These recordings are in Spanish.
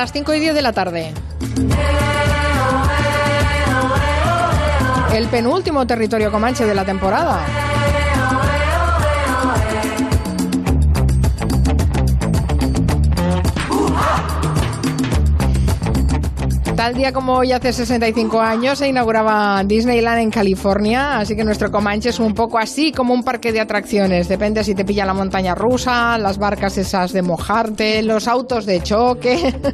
las 5 y 10 de la tarde. El penúltimo territorio comanche de la temporada. Tal día como hoy, hace 65 años, se inauguraba Disneyland en California, así que nuestro Comanche es un poco así como un parque de atracciones. Depende si te pilla la montaña rusa, las barcas esas de mojarte, los autos de choque.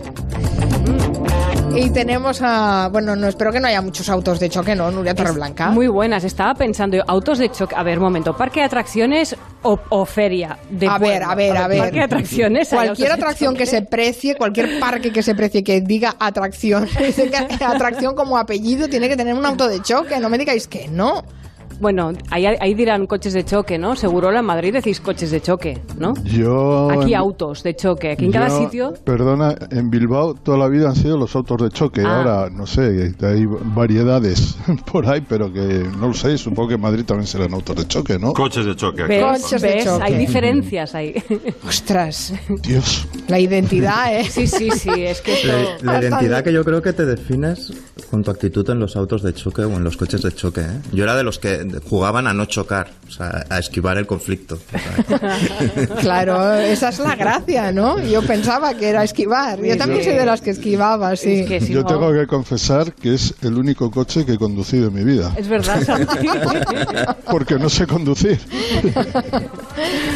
Y tenemos a. Bueno, no espero que no haya muchos autos de choque, ¿no? Nuria Torreblanca. Muy buenas. Estaba pensando, autos de choque. A ver, momento. ¿Parque de atracciones o, o feria? De a ver, a ver, a ver. De atracciones. Cualquier atracción que se precie, cualquier parque que se precie que diga atracción, atracción como apellido, tiene que tener un auto de choque. No me digáis que no. Bueno, ahí, ahí dirán coches de choque, ¿no? Seguro en Madrid decís coches de choque, ¿no? Yo. Aquí autos de choque. Aquí en cada sitio. Perdona, en Bilbao toda la vida han sido los autos de choque. Ah. Ahora, no sé, hay variedades por ahí, pero que no lo sé. Supongo que en Madrid también serán autos de choque, ¿no? Coches de choque. aquí. Coches de choque. Hay diferencias ahí. Ostras, Dios. la identidad, ¿eh? Sí, sí, sí. Es que esto... La, la identidad que yo creo que te defines con tu actitud en los autos de choque o en los coches de choque. ¿eh? Yo era de los que jugaban a no chocar, o sea, a esquivar el conflicto. Claro, esa es la gracia, ¿no? Yo pensaba que era esquivar. Yo también soy de las que esquivaba, sí. Es que si Yo no- tengo que confesar que es el único coche que he conducido en mi vida. Es verdad. Porque no sé conducir.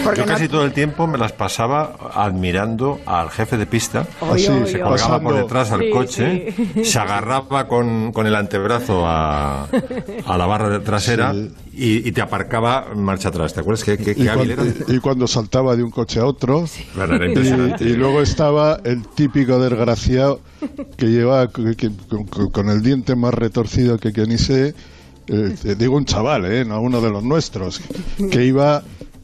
Porque Yo no- casi todo el tiempo me las pasaba admirando al jefe de pista. Oy, Así, oy, Se oy. colgaba por detrás al Sí, coche, se agarraba con, con el antebrazo a, a la barra de trasera Sí. y, y te aparcaba en marcha atrás. ¿Te acuerdas qué, qué, Y qué era? cuando, y cuando saltaba de un coche a otro. Bueno, era impresionante. Y, y luego estaba el típico desgraciado que llevaba que- que- con, con- el diente más retorcido que ni sé. eh, digo un chaval, ¿eh? no uno de los nuestros, que iba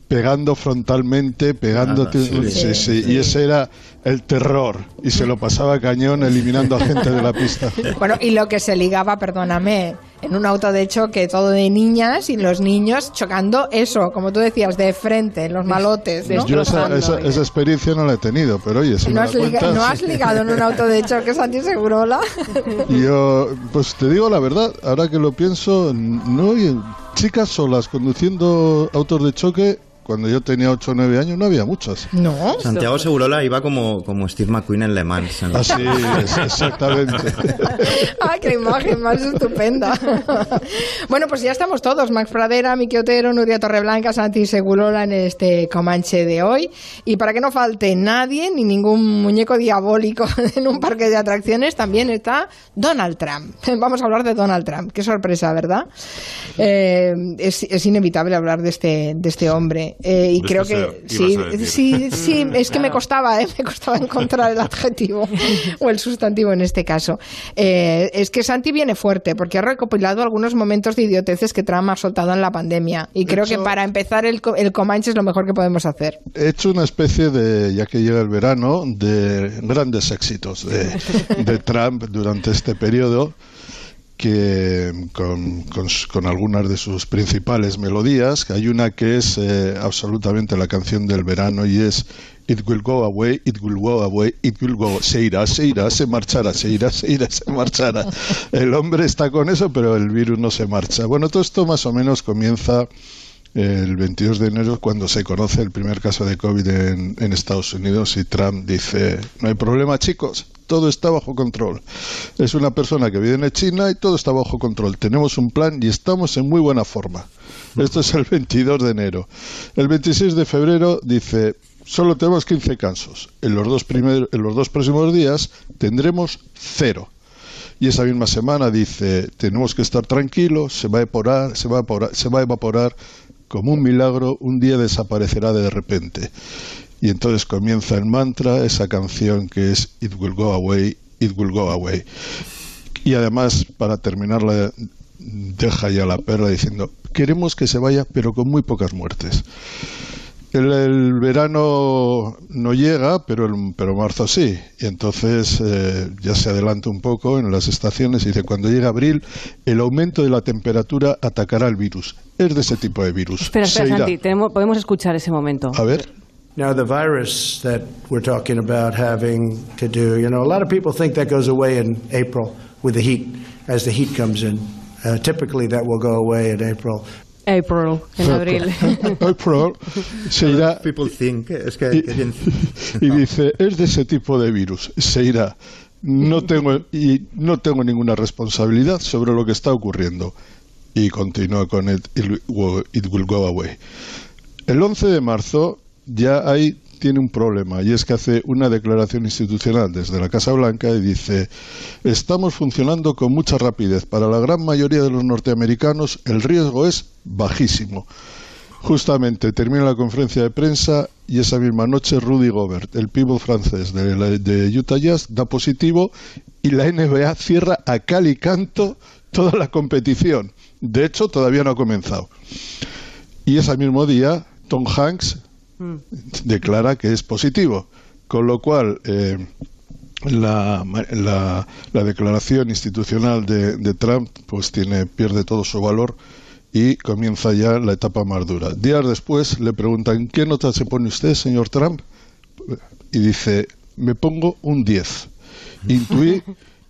pegando frontalmente, pegándote, Ah, sí, sí. sí, y ese era el terror, y se lo pasaba cañón eliminando a gente de la pista. Bueno, y lo que se ligaba, perdóname, en un auto de choque todo de niñas y los niños chocando eso, como tú decías, de frente, los malotes, ¿no? Yo esa, experiencia no la he tenido, pero oye, si ¿No me has, la liga- cuentas, ¿No has ligado en un auto de choque, Santi Segurola? Yo, pues te digo la verdad, ahora que lo pienso, no chicas solas conduciendo autos de choque. Cuando yo tenía 8 o 9 años no había muchas. No. Santiago Segurola iba como, como Steve McQueen en Le Mans. Así es, exactamente. ¡Ay, qué imagen más estupenda! bueno, pues ya estamos todos. Max Pradera, Miki Otero, Nuria Torreblanca, Santi Segurola en este Comanche de hoy. Y para que no falte nadie, ni ningún muñeco diabólico en un parque de atracciones, también está Donald Trump. Vamos a hablar de Donald Trump. Qué sorpresa, ¿verdad? Eh, es, es inevitable hablar de este, de este hombre. Eh, y De creo que sí, sí, sí, es que me costaba, ¿eh? me costaba encontrar el adjetivo o el sustantivo en este caso. Eh, es que Santi viene fuerte porque ha recopilado algunos momentos de idioteces que Trump ha soltado en la pandemia y creo que para empezar el, co- el Comanche es lo mejor que podemos hacer. He hecho una especie de, ya que llega el verano, de grandes éxitos de, de Trump durante este periodo que con, con con algunas de sus principales melodías, hay una que es eh, absolutamente la canción del verano y es It will go away, it will go away, it will go, se irá, se irá, se marchará, se irá, se irá, se marchará. El hombre está con eso, pero el virus no se marcha. Bueno, todo esto más o menos comienza el 22 de enero cuando se conoce el primer caso de COVID en, en Estados Unidos y Trump dice, no hay problema chicos, todo está bajo control. Es una persona que vive en China y todo está bajo control. Tenemos un plan y estamos en muy buena forma. Esto es el 22 de enero. El 26 de febrero dice, solo tenemos 15 casos. En los dos, primer- en los dos próximos días tendremos cero y esa misma semana dice tenemos que estar tranquilos se va a evaporar se va a evaporar, se va a evaporar como un milagro un día desaparecerá de repente y entonces comienza el mantra esa canción que es it will go away it will go away y además para terminarla deja ya la perla diciendo queremos que se vaya pero con muy pocas muertes el, el verano no llega, pero, el, pero marzo sí. Y entonces eh, ya se adelanta un poco en las estaciones y dice, cuando llegue abril, el aumento de la temperatura atacará el virus. Es de ese tipo de virus. Espera, espera. Santi. tenemos- podemos escuchar ese momento. A ver. Now, the virus that we're talking about having to do, you know, a lot of people think that goes away in April with the heat, as the heat comes in. Uh, typically, that will go away in April. April, en abril. April se irá People think, es que, y, y dice, es de ese tipo de virus, se irá. No tengo, y no tengo ninguna responsabilidad sobre lo que está ocurriendo. Y continúa con it, it will, it will go away. El 11 de marzo ya hay tiene un problema y es que hace una declaración institucional desde la Casa Blanca y dice estamos funcionando con mucha rapidez. Para la gran mayoría de los norteamericanos el riesgo es bajísimo. Justamente termina la conferencia de prensa y esa misma noche Rudy Gobert, el pívot francés de, la- de Utah Jazz, da positivo y la NBA cierra a cal y canto toda la competición. De hecho, todavía no ha comenzado. Y ese mismo día, Tom Hanks declara que es positivo, con lo cual eh, la, la- la declaración institucional de, de Trump pues tiene pierde todo su valor y comienza ya la etapa más dura. Días después le preguntan ¿qué nota se pone usted, señor Trump? Y dice me pongo un 10. Intuí,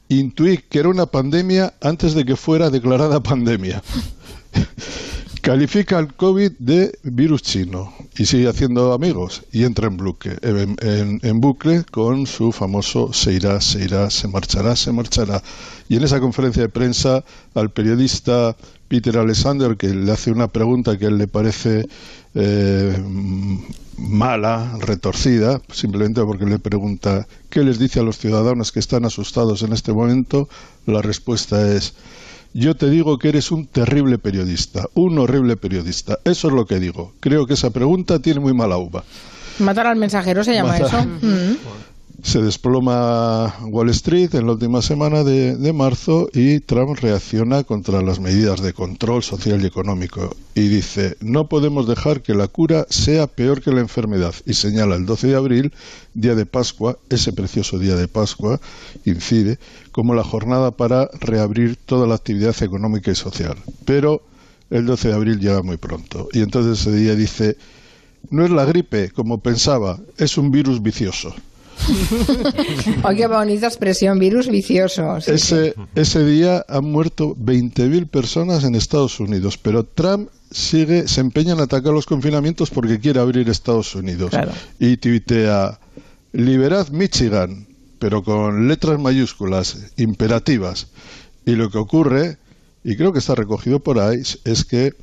intuí que era una pandemia antes de que fuera declarada pandemia. Califica al COVID de virus chino y sigue haciendo amigos y entra en bucle, en, bucle con su famoso se irá, se irá, se marchará, se marchará. Y en esa conferencia de prensa al periodista Peter Alexander, que le hace una pregunta que a él le parece eh, mala, retorcida, simplemente porque le pregunta ¿qué les dice a los ciudadanos que están asustados en este momento? La respuesta es yo te digo que eres un terrible periodista, un horrible periodista. Eso es lo que digo. Creo que esa pregunta tiene muy mala uva. Matar al mensajero se llama Matar- eso. Mm. Se desploma Wall Street en la última semana de, de marzo y Trump reacciona contra las medidas de control social y económico y dice no podemos dejar que la cura sea peor que la enfermedad y señala el 12 de abril, día de Pascua, ese precioso día de Pascua, incide como la jornada para reabrir toda la actividad económica y social. Pero el 12 de abril llega muy pronto y entonces ese día dice no es la gripe como pensaba, es un virus vicioso. Ay, qué bonita expresión, virus vicioso. sí. Ese, ese día han muerto 20.000 personas en Estados Unidos, pero Trump sigue, se empeña en atacar los confinamientos porque quiere abrir Estados Unidos. Claro. Y tuitea, liberad Michigan, pero con letras mayúsculas, imperativas. Y lo que ocurre, y creo que está recogido por ahí, es que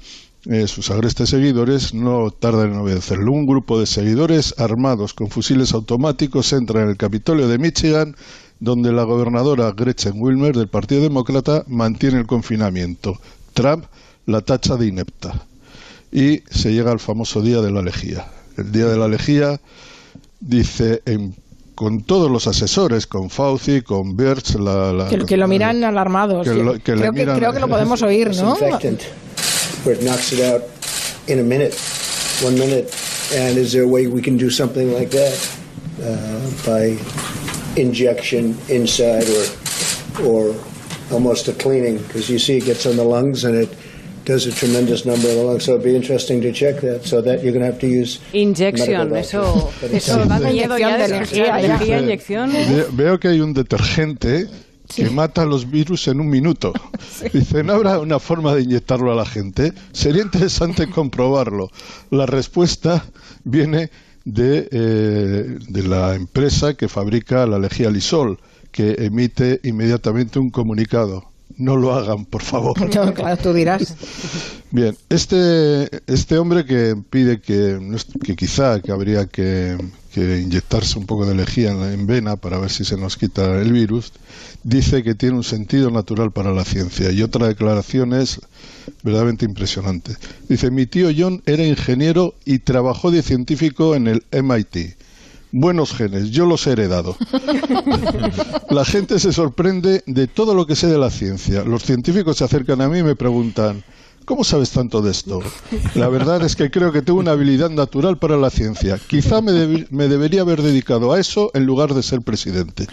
eh, sus agrestes seguidores no tardan en obedecerlo. Un grupo de seguidores armados con fusiles automáticos entra en el Capitolio de Michigan, donde la gobernadora Gretchen Wilmer del Partido Demócrata mantiene el confinamiento. Trump la tacha de inepta. Y se llega al famoso día de la lejía. El día de la lejía dice en- con todos los asesores, con Fauci, con Birch, la, la- Que, que lo miran alarmados. Que lo- que le creo, miran- creo que lo podemos oír, ¿no? Disinfectant, where it knocks it out in a minute, one minute. And is there a way we can do something like that uh, by injection inside or or almost a cleaning? Because you see, it gets on the lungs and it does a tremendous number of the lungs. So it'd be interesting to check that. So that you're going to have to use Injection, medical eso, doctors. But it's- eso da miedo ya de de energía. Energía, inyección. Veo que hay un detergente que mata los virus en un minuto. Dice, ¿no habrá una forma de inyectarlo a la gente? Sería interesante comprobarlo. La respuesta viene de, eh, de la empresa que fabrica la lejía Lisol, que emite inmediatamente un comunicado. No lo hagan, por favor. No, claro, tú dirás. Bien, este, este hombre que pide que, que quizá que habría que, que inyectarse un poco de lejía en, en vena para ver si se nos quita el virus, dice que tiene un sentido natural para la ciencia. Y otra declaración es verdaderamente impresionante. Dice, mi tío John era ingeniero y trabajó de científico en el MIT. Buenos genes, yo los he heredado. La gente se sorprende de todo lo que sé de la ciencia. Los científicos se acercan a mí y me preguntan, ¿cómo sabes tanto de esto? La verdad es que creo que tengo una habilidad natural para la ciencia. Quizá me, me debería haber dedicado a eso en lugar de ser presidente.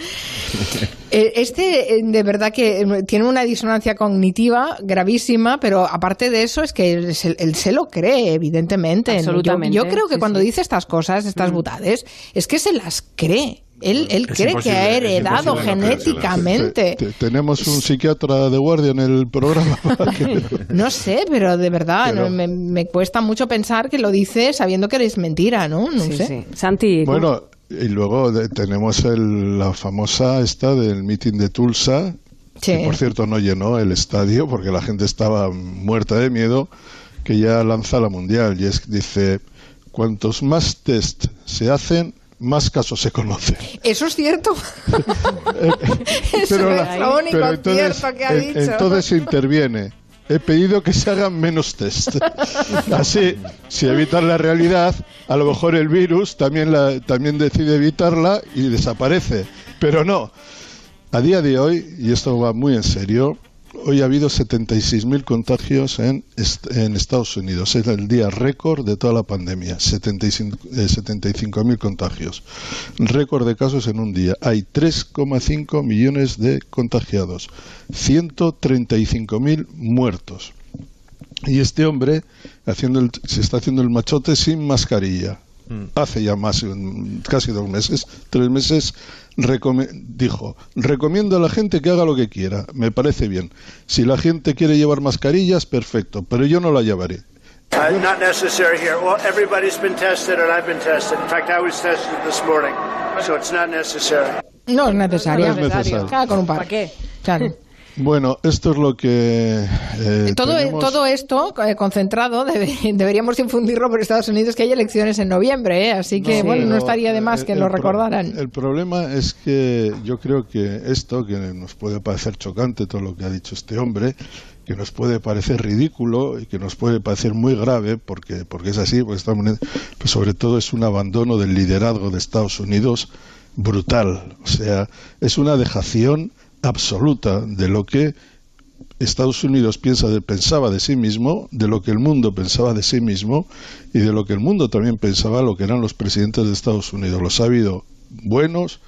Eh, Este, eh, de verdad que eh, tiene una disonancia cognitiva gravísima, pero aparte de eso es que él se, él se lo cree, evidentemente. Absolutamente, Yo, creo que sí, cuando sí. dice estas cosas, estas butades, es que se las cree. Él, él cree que ha heredado genéticamente. Te- te- tenemos un psiquiatra de guardia en el programa. No sé, pero de verdad Pero- no, me, me cuesta mucho pensar que lo dice sabiendo que es mentira, ¿no? No Sí, sé. sí. Santi, ¿cómo- Bueno, y luego de- tenemos el- la famosa esta del meeting de Tulsa, Sí. que por cierto no llenó el estadio porque la gente estaba muerta de miedo, que ya lanza la mundial y es dice, cuantos más test se hacen, más casos se conocen. Eso es cierto. Eso Pero es la- lo único pero entonces, cierto que ha en- dicho. entonces se interviene. He pedido que se hagan menos test. Así, si evitan la realidad, a lo mejor el virus también, la, también decide evitarla y desaparece. Pero no. A día de hoy, y esto va muy en serio, hoy ha habido 76.000 contagios en, est- en Estados Unidos. Es el día récord de toda la pandemia. 75 eh, 75.000 contagios. Récord de casos en un día. Hay 3,5 millones de contagiados. 135.000 muertos. Y este hombre haciendo se está haciendo el machote sin mascarilla. Hace ya más, mm, casi dos meses, tres meses, recome- dijo, recomiendo a la gente que haga lo que quiera, me parece bien. Si la gente quiere llevar mascarillas, perfecto, pero yo no la llevaré. Uh, not necessary here. Well, everybody's been tested, and I've been tested. In fact, I was tested this morning, so it's not necessary. No es necesario. No es necesario. Cada con un par. ¿Para qué? Claro. Bueno, esto es lo que... eh, Todo, tenemos. todo esto eh, concentrado debe- deberíamos infundirlo por Estados Unidos que hay elecciones en noviembre, ¿eh? así que Sí. bueno, no estaría de más que el lo recordaran. El problema es que yo creo que esto, que nos puede parecer chocante todo lo que ha dicho este hombre, que nos puede parecer ridículo y que nos puede parecer muy grave, porque, porque es así, porque estamos pues sobre todo es un abandono del liderazgo de Estados Unidos brutal. O sea, es una dejación absoluta de lo que Estados Unidos piensa de- pensaba de sí mismo, de lo que el mundo pensaba de sí mismo y de lo que el mundo también pensaba lo que eran los presidentes de Estados Unidos. Los ha habido buenos,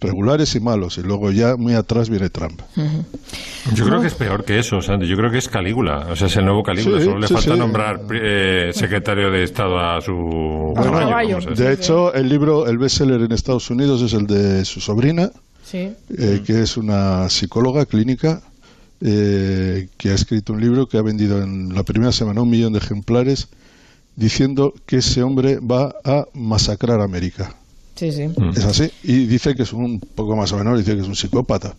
regulares y malos, y luego ya muy atrás viene Trump. Yo creo que es peor que eso, Santi. Yo creo que es Calígula. O sea, es el nuevo Calígula. Sí, Solo le sí, falta sí. nombrar eh, secretario de Estado a su caballo. caballo. De hecho, el libro, el bestseller en Estados Unidos es el de su sobrina, Sí. eh, que es una psicóloga clínica eh, que ha escrito un libro que ha vendido en la primera semana un millón de ejemplares diciendo que ese hombre va a masacrar a América. Sí, sí. Es así. Y dice que es un poco más o menos, dice que es un psicópata.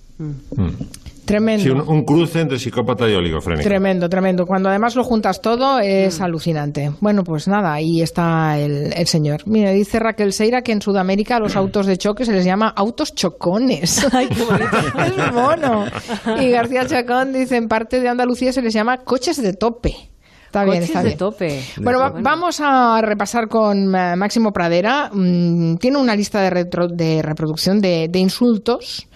Tremendo. Sí, un, un cruce entre psicópata y oligofrénico. Tremendo, tremendo. Cuando además lo juntas todo es alucinante. Bueno, pues nada, ahí está el, el señor. Mira, dice Raquel Seira que en Sudamérica a los autos de choque se les llama autos chocones. Ay, qué bonito. es mono. Y García Chacón dice en parte de Andalucía se les llama coches de tope. Está bien, Coches está de bien. tope. Bueno, va- Bueno. vamos a repasar con eh, Máximo Pradera. Mm, tiene una lista de, retro- de reproducción de, de insultos.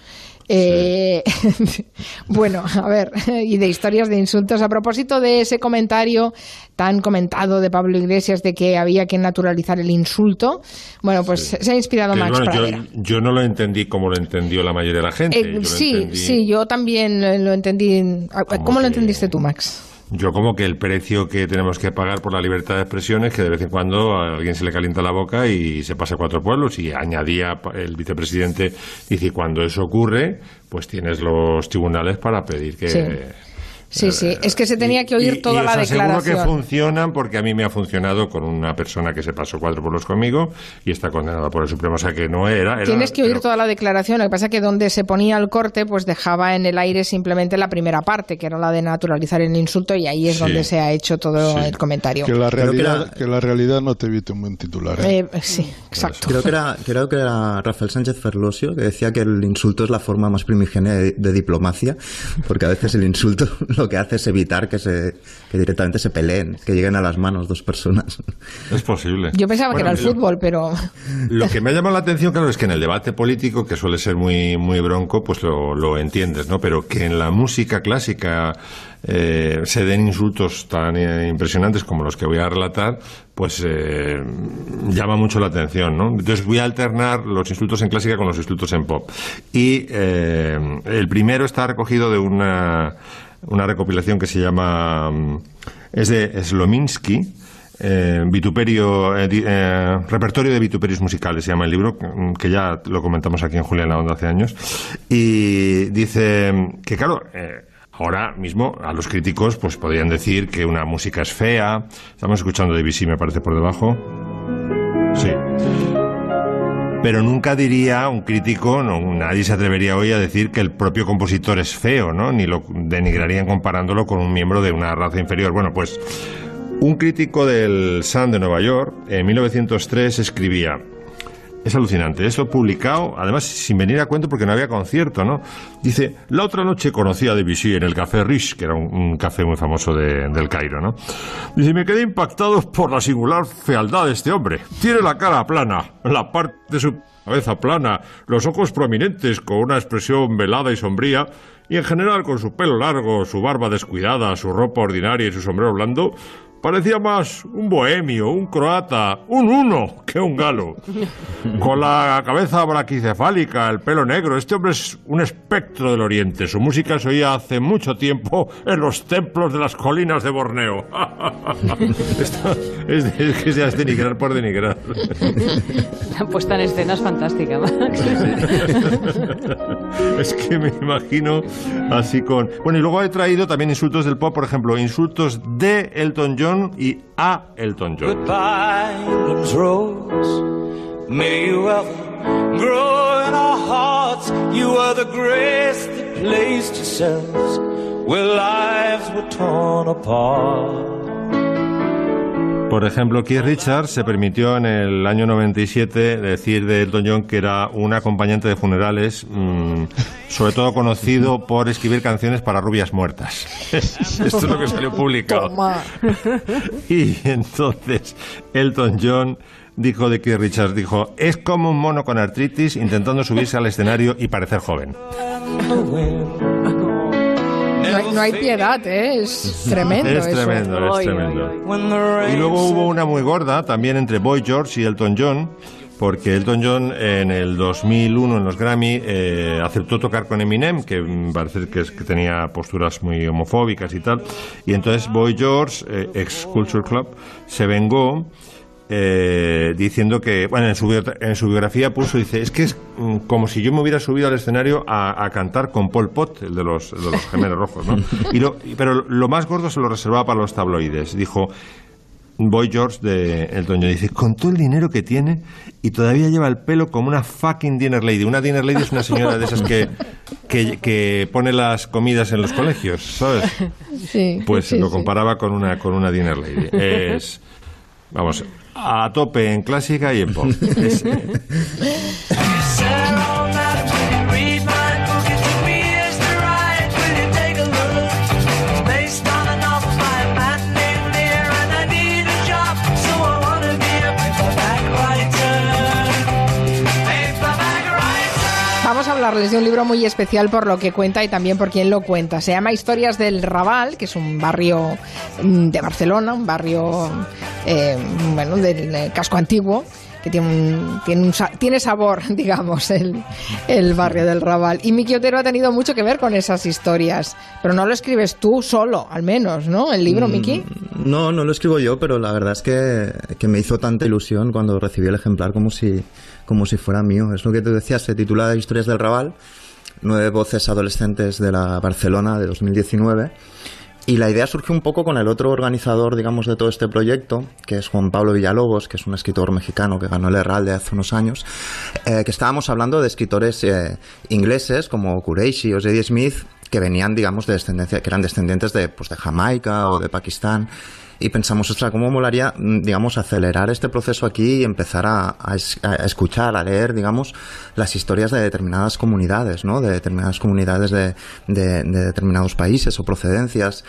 Eh, bueno, a ver, y de historias de insultos. A propósito de ese comentario tan comentado de Pablo Iglesias de que había que naturalizar el insulto, bueno, pues se ha inspirado Que, Max bueno, Pradera. yo, yo no lo entendí como lo entendió la mayoría de la gente. Eh, Yo sí, entendí- sí, yo también lo entendí. ¿Cómo lo entendiste tú, Max? Yo como que el precio que tenemos que pagar por la libertad de expresión es que de vez en cuando a alguien se le calienta la boca y se pasa a cuatro pueblos. Y añadía el vicepresidente, dice, cuando eso ocurre, pues tienes los tribunales para pedir que... Sí, sí, es que se tenía que oír Y- toda y la os aseguro declaración. que funcionan porque a mí me ha funcionado con una persona que se pasó cuatro pueblos conmigo y está condenada por el Supremo, o sea que no era... era- Tienes que oír pero- toda la declaración. Lo que pasa es que donde se ponía el corte, pues dejaba en el aire simplemente la primera parte, que era la de naturalizar el insulto, y ahí es Sí. donde se ha hecho todo Sí. el comentario. Que la que realidad, era- que la realidad no te evite un buen titular. ¿eh? Eh, sí, exacto. Creo que, era, creo que era Rafael Sánchez Ferlosio que decía que el insulto es la forma más primigenia de, de diplomacia, porque a veces el insulto lo que hace es evitar que, se, que directamente se peleen, que lleguen a las manos dos personas. Es posible. Yo pensaba Bueno, que era el lo- fútbol, pero Lo que me ha llamado la atención, claro, es que en el debate político, que suele ser muy, muy bronco, pues lo, lo entiendes, ¿no? Pero que en la música clásica eh, se den insultos tan eh, impresionantes como los que voy a relatar, pues eh, llama mucho la atención, ¿no? Entonces voy a alternar los insultos en clásica con los insultos en pop. Y eh, el primero está recogido de una, una recopilación que se llama... mm, Es de Slominsky, eh, vituperio, eh, eh, repertorio de vituperios musicales se llama el libro, mm, que ya lo comentamos aquí en Julia en la Onda hace años. Y dice que, claro, eh, ahora mismo a los críticos pues podrían decir que una música es fea. Estamos escuchando Debussy, me parece, por debajo. Sí. Pero nunca diría un crítico, nadie se atrevería hoy a decir que el propio compositor es feo, ¿no? Ni lo denigrarían comparándolo con un miembro de una raza inferior. Bueno, pues un crítico del Sun de Nueva York en 1903 escribía es alucinante. Esto publicado, además sin venir a cuento porque no había concierto, ¿no? Dice, la otra noche conocí a Debussy en el Café Riche, que era un, un café muy famoso de- del Cairo, ¿no? Dice, me quedé impactado por la singular fealdad de este hombre. Tiene la cara plana, la parte de su cabeza plana, los ojos prominentes con una expresión velada y sombría, y en general con su pelo largo, su barba descuidada, su ropa ordinaria y su sombrero blando, Parecía más un bohemio, un croata, un uno que un galo. Con la cabeza braquicefálica, el pelo negro. Este hombre es un espectro del oriente. Su música se oía hace mucho tiempo en los templos de las colinas de Borneo. Es, es que sea denigrar por denigrar. La puesta en escena es fantástica, Max. es que me imagino así con... Bueno, y luego he traído también insultos del pop, por ejemplo, insultos de Elton John y a Elton John. Goodbye, rose. May you ever grow in our hearts. You are the grace that placed yourselves where lives were torn apart. Por ejemplo, Keith Richards se permitió en el año 97 decir de Elton John que era un acompañante de funerales, mm, sobre todo conocido por escribir canciones para rubias muertas. Esto es lo que salió publicado. Toma. Y entonces Elton John dijo de Keith Richards, dijo, es como un mono con artritis intentando subirse al escenario y parecer joven. No hay, no hay piedad, ¿eh? Es tremendo Es eso. tremendo, es tremendo. Y luego hubo una muy gorda también entre Boy George y Elton John, porque Elton John en el 2001 en los Grammy eh, aceptó tocar con Eminem, que parece que, es, que tenía posturas muy homofóbicas y tal. Y entonces Boy George, eh, ex Culture Club, se vengó. Eh, diciendo que, bueno, en su, en su biografía puso, dice, es que es mm, como si yo me hubiera subido al escenario a, a cantar con Paul Pot, el de los, el de los gemelos rojos, ¿no? Y lo- pero lo más gordo se lo reservaba para los tabloides. Dijo, Boy George de Elton John dice, con todo el dinero que tiene y todavía lleva el pelo como una fucking dinner lady. Una dinner lady es una señora de esas que, que, que pone las comidas en los colegios, ¿sabes? Sí, Pues sí, lo sí. comparaba con una, con una dinner lady. Es, vamos, a tope en clásica y en pop. hablarles de un libro muy especial por lo que cuenta y también por quién lo cuenta. Se llama Historias del Raval, que es un barrio mm, de Barcelona, un barrio eh, bueno, del eh, casco antiguo que tiene, un- tiene, un tiene sabor, digamos, el, el barrio del Raval. Y Miki Otero ha tenido mucho que ver con esas historias, pero no lo escribes tú solo, al menos, ¿no? El libro, Miki. No, no lo escribo yo, pero la verdad es que, que me hizo tanta ilusión cuando recibí el ejemplar como si, como si fuera mío. Es lo que te decía, se titula Historias del Raval, nueve voces adolescentes de la Barcelona de 2019. Y la idea surgió un poco con el otro organizador, digamos, de todo este proyecto, que es Juan Pablo Villalobos, que es un escritor mexicano que ganó el Herralde hace unos años, eh, que estábamos hablando de escritores eh, ingleses como Kureishi o Zadie Smith, que venían, digamos, de descendencia, que eran descendientes de, pues, de Jamaica o de Pakistán. Y pensamos, ostras, ¿cómo molaría, mm, digamos, acelerar este proceso aquí y empezar a, a es- a escuchar, a leer, digamos, las historias de determinadas comunidades, ¿no? De determinadas comunidades de, de- de determinados países o procedencias.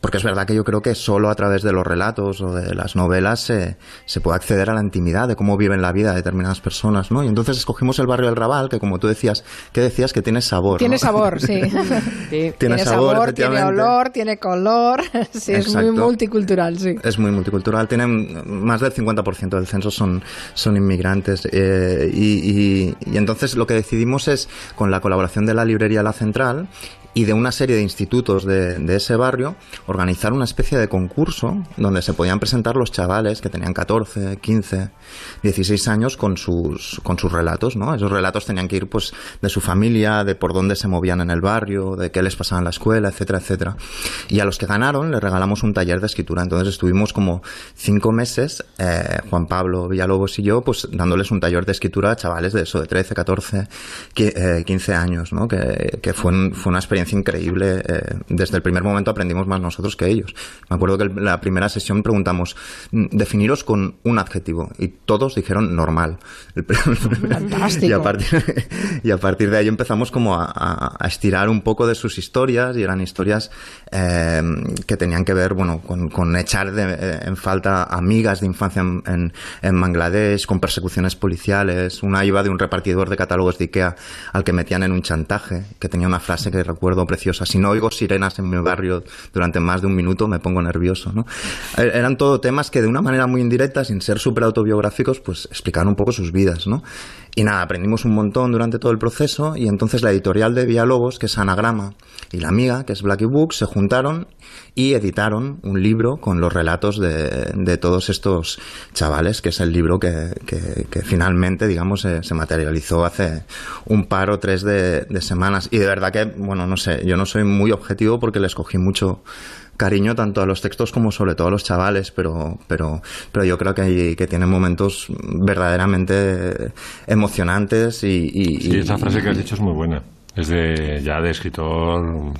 Porque es verdad que yo creo que solo a través de los relatos o de las novelas se, se puede acceder a la intimidad de cómo viven la vida determinadas personas, ¿no? Y entonces escogimos el barrio del Raval, que como tú decías, que decías que tiene sabor. Tiene ¿no? sabor, sí. Tiene, tiene sabor, sabor, tiene olor, tiene color. Sí, es muy multicultural, sí. Es muy multicultural. Tienen más del 50% del censo son, son inmigrantes. eh, y, y- y entonces lo que decidimos es, con la colaboración de la librería La Central y de una serie de institutos de, de ese barrio, organizar una especie de concurso donde se podían presentar los chavales que tenían 14, 15, 16 años con sus, con sus relatos, ¿no? Esos relatos tenían que ir, pues, de su familia, de por dónde se movían en el barrio, de qué les pasaba en la escuela, etcétera, etcétera. Y a los que ganaron les regalamos un taller de escritura. Entonces estuvimos como cinco meses, eh, Juan Pablo Villalobos y yo, pues, dándoles un taller de escritura a chavales de eso, de 13, 14, qui- eh, 15 años, ¿no? Que, que fue, un- fue una experiencia increíble. eh, desde el primer momento aprendimos más nosotros que ellos. Me acuerdo que el- la primera sesión preguntamos, mm, definiros con un adjetivo. Y todos dijeron normal. Fantástico. Y a partir, y a partir de ahí empezamos como a, a- a estirar un poco de sus historias y eran historias eh, que tenían que ver, bueno, con, con echar de- eh, en falta amigas de infancia en, en, en Bangladesh, con persecuciones policiales. Una iba de un repartidor de catálogos de Ikea al que metían en un chantaje, que tenía una frase que recuerdo preciosa. Si no oigo sirenas en mi barrio durante más de un minuto, me pongo nervioso, ¿no? Eh, Eran todo temas que de una manera muy indirecta, sin ser súper autobiográficos, pues explicaban un poco sus vidas, ¿no? Y nada, aprendimos un montón durante todo el proceso y entonces la editorial de Villalobos, que es Anagrama, y la amiga, que es Blacky Books, se juntaron y editaron un libro con los relatos de, de todos estos chavales, que es el libro que, que- finalmente, digamos, se, materializó hace un par o tres de, de semanas. Y de verdad que, bueno, no sé, yo no soy muy objetivo porque le escogí mucho cariño tanto a los textos como sobre todo a los chavales, pero, pero, pero yo creo que, hay- que tienen momentos verdaderamente emocionantes y... y- Sí, y- esa frase que has dicho es muy buena. Es de ya de escritor.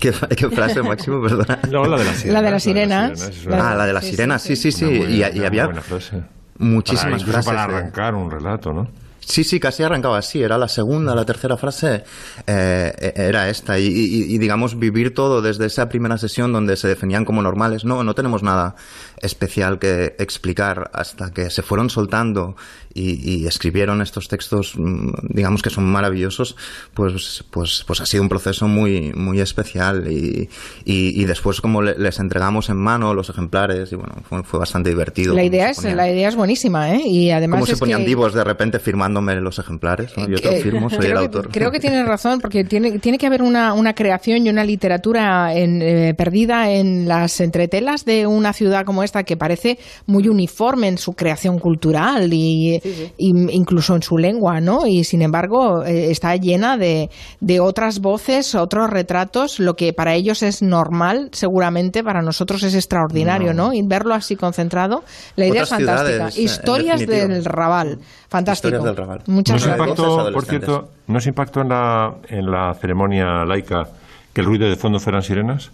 ¿Qué, qué frase, Máximo? Perdona. No, la de las sirenas. La de las sirenas. Ah, la de las Sí, sí, sirenas, sí, sí, sí. una buena- Y, y una había buena frase. muchísimas Para- frases. para de- arrancar un relato, ¿no? Sí, sí, casi arrancaba así. Era la segunda, la tercera frase, eh, era esta. Y, y- y, digamos, vivir todo desde esa primera sesión donde se definían como normales. No, no tenemos nada especial que explicar hasta que se fueron soltando y, y escribieron estos textos, mm, digamos que son maravillosos. Pues, pues, pues ha sido un proceso muy, muy especial. Y, y, y después, como le- les entregamos en mano los ejemplares, y bueno, fue, fue bastante divertido. La idea, es, ponían- la idea es buenísima, ¿eh? Y además cómo se ponían que- vivos de repente firmándome los ejemplares. ¿no? Yo te lo Eh, firmo, soy creo el que- autor. creo que tienes razón, porque tiene, tiene que haber una, una creación y una literatura en, eh, perdida en las entretelas de una ciudad como esta que parece muy uniforme en su creación cultural y, y incluso en su lengua, ¿no? Y sin embargo eh, está llena de, de otras voces, otros retratos, lo que para ellos es normal, seguramente para nosotros es extraordinario, ¿no? Y verlo así concentrado, la idea Otras es fantástica. Historias del Raval, fantástico. Historias del Raval. Muchas ¿No se gracias. Impactó, por cierto, ¿no se impactó en la, en la ceremonia laica que el ruido de fondo fueran sirenas?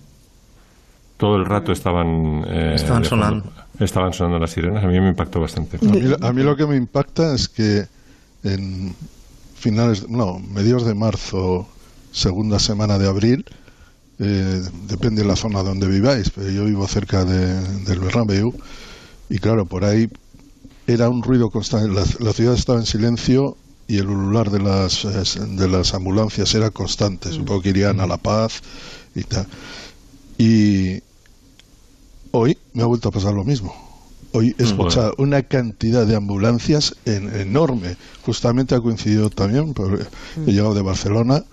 Todo el rato estaban... eh, Estaban sonando. Estaban sonando las sirenas. A mí me impactó bastante. A mí, a mí lo que me impacta es que en finales, no, mediados de marzo, segunda semana de abril, eh, depende de la zona donde viváis, pero yo vivo cerca de, del Bernabéu y claro, por ahí era un ruido constante. La, la ciudad estaba en silencio y el ulular de las, de las ambulancias era constante. Supongo que irían a La Paz y tal. Y hoy me ha vuelto a pasar lo mismo. Hoy he escuchado una cantidad de ambulancias en- enorme. Justamente ha coincidido también, porque he llegado de Barcelona,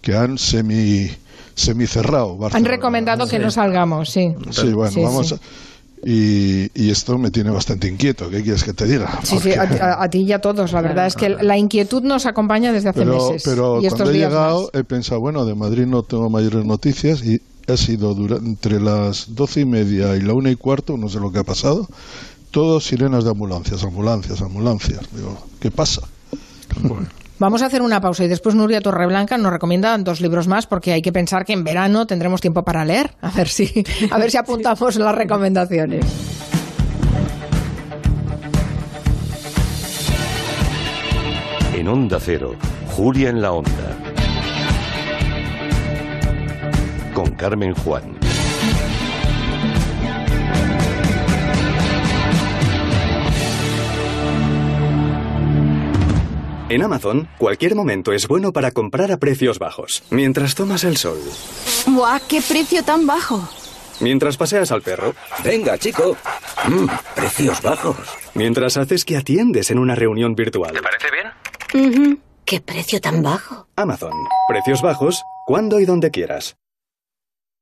que han semi, semi cerrado. Han recomendado que no salgamos, sí. Sí, bueno, Sí, vamos. sí. a- y, y esto me tiene bastante inquieto. ¿Qué quieres que te diga? Sí, sí, Porque- a, a- a ti y a todos. La verdad es que la inquietud nos acompaña desde hace pero, meses. pero y estos cuando he días llegado más. he pensado, bueno, de Madrid no tengo mayores noticias y ha sido dura- entre las doce y media y la una y cuarto, no sé lo que ha pasado, todo sirenas de ambulancias, ambulancias, ambulancias. Digo, ¿qué pasa? Vamos a hacer una pausa y después Nuria Torreblanca nos recomienda dos libros más porque hay que pensar que en verano tendremos tiempo para leer. A ver si, a ver si apuntamos las recomendaciones. En Onda Cero, Julia en la Onda. Con Carmen Juan. En Amazon, cualquier momento es bueno para comprar a precios bajos. Mientras tomas el sol. ¡Buah, qué precio tan bajo! Mientras paseas al perro. Venga, chico. Mm, precios bajos. Mientras haces que atiendes en una reunión virtual. ¿Te parece bien? ¿Qué precio tan bajo? Amazon. Precios bajos, cuando y donde quieras.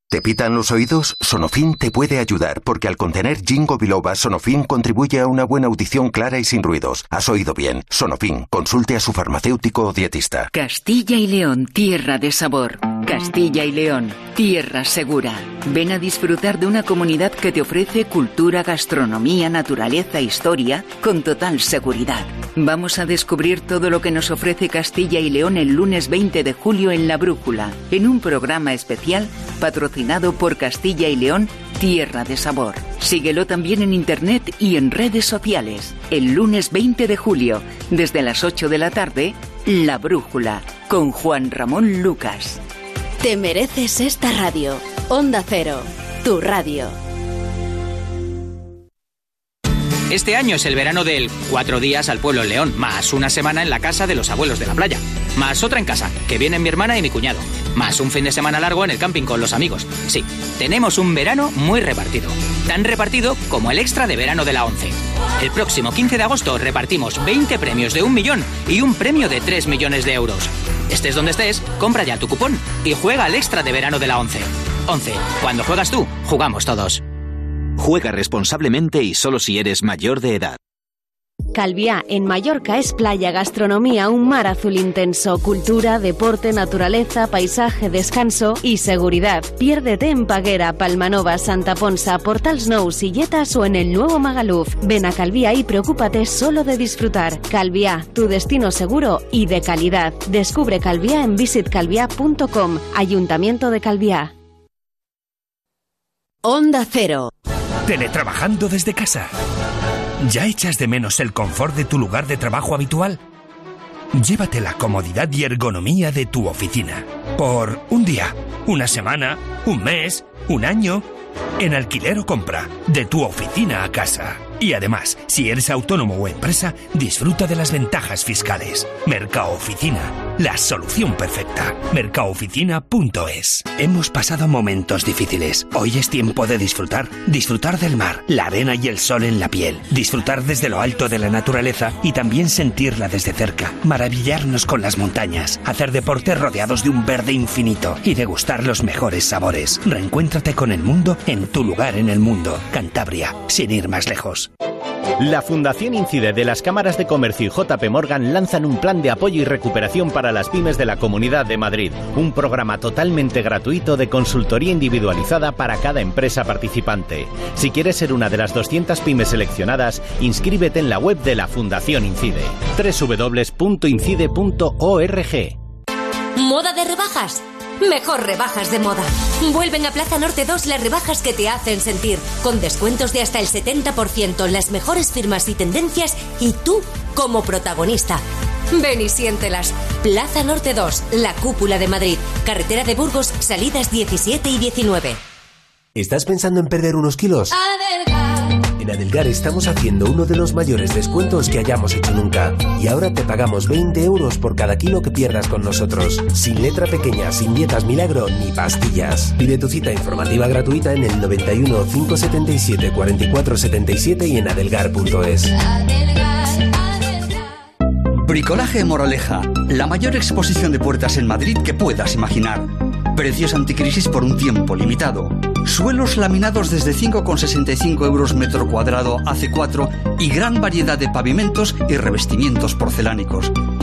¿Te pitan los oídos? Sonofin te puede ayudar porque al contener Jingo biloba, Sonofin contribuye a una buena audición clara y sin ruidos. Has oído bien. Sonofin, consulte a su farmacéutico o dietista. Castilla y León, tierra de sabor. Castilla y León, tierra segura. Ven a disfrutar de una comunidad que te ofrece cultura, gastronomía, naturaleza, historia, con total seguridad. Vamos a descubrir todo lo que nos ofrece Castilla y León el lunes 20 de julio en La Brújula, en un programa especial patrocinado por Castilla y León, Tierra de Sabor. Síguelo también en internet y en redes sociales. El lunes 20 de julio, desde las 8 de la tarde, La Brújula, con Juan Ramón Lucas. Te mereces esta radio. Onda Cero, tu radio. Este año es el verano del cuatro días al pueblo en León, más una semana en la casa de los abuelos de la playa, más otra en casa, que vienen mi hermana y mi cuñado, más un fin de semana largo en el camping con los amigos. Sí, tenemos un verano muy repartido, tan repartido como el extra de verano de la 11. El próximo 15 de agosto repartimos 20 premios de un millón y un premio de 3 millones de euros. Estés donde estés, compra ya tu cupón y juega al extra de verano de la 11. 11. Cuando juegas tú, jugamos todos. Juega responsablemente y solo si eres mayor de edad. Calviá, en Mallorca, es playa, gastronomía, un mar azul intenso, cultura, deporte, naturaleza, paisaje, descanso y seguridad. Piérdete en Paguera, Palmanova, Santa Ponsa, Portals Nou, Silletas o en el nuevo Magaluf. Ven a Calviá y preocúpate solo de disfrutar. Calviá, tu destino seguro y de calidad. Descubre Calviá en visitcalviá.com. Ayuntamiento de Calviá. Onda Cero. Teletrabajando desde casa. ¿Ya echas de menos el confort de tu lugar de trabajo habitual? Llévate la comodidad y ergonomía de tu oficina. Por un día, una semana, un mes, un año. En alquiler o compra, de tu oficina a casa. Y además, si eres autónomo o empresa, disfruta de las ventajas fiscales. Mercado Oficina, la solución perfecta. Mercaoficina.es. Hemos pasado momentos difíciles. Hoy es tiempo de disfrutar. Disfrutar del mar, la arena y el sol en la piel. Disfrutar desde lo alto de la naturaleza y también sentirla desde cerca. Maravillarnos con las montañas. Hacer deporte rodeados de un verde infinito y degustar los mejores sabores. Reencuéntrate con el mundo en tu lugar en el mundo. Cantabria, sin ir más lejos. La Fundación Incide de las Cámaras de Comercio y JP Morgan lanzan un plan de apoyo y recuperación para las pymes de la Comunidad de Madrid, un programa totalmente gratuito de consultoría individualizada para cada empresa participante. Si quieres ser una de las 200 pymes seleccionadas, inscríbete en la web de la Fundación Incide, www.incide.org. ¿Moda de rebajas? Mejor rebajas de moda. Vuelven a Plaza Norte 2 las rebajas que te hacen sentir, con descuentos de hasta el 70% en las mejores firmas y tendencias y tú como protagonista. Ven y siéntelas. Plaza Norte 2, la cúpula de Madrid, carretera de Burgos, salidas 17 y 19. ¿Estás pensando en perder unos kilos? En Adelgar estamos haciendo uno de los mayores descuentos que hayamos hecho nunca. Y ahora te pagamos 20 euros por cada kilo que pierdas con nosotros. Sin letra pequeña, sin dietas milagro ni pastillas. Pide tu cita informativa gratuita en el 91 577 44 77 y en adelgar.es. Bricolaje Moraleja, la mayor exposición de puertas en Madrid que puedas imaginar. Precios anticrisis por un tiempo limitado. Suelos laminados desde 5,65 euros metro cuadrado AC4 y gran variedad de pavimentos y revestimientos porcelánicos.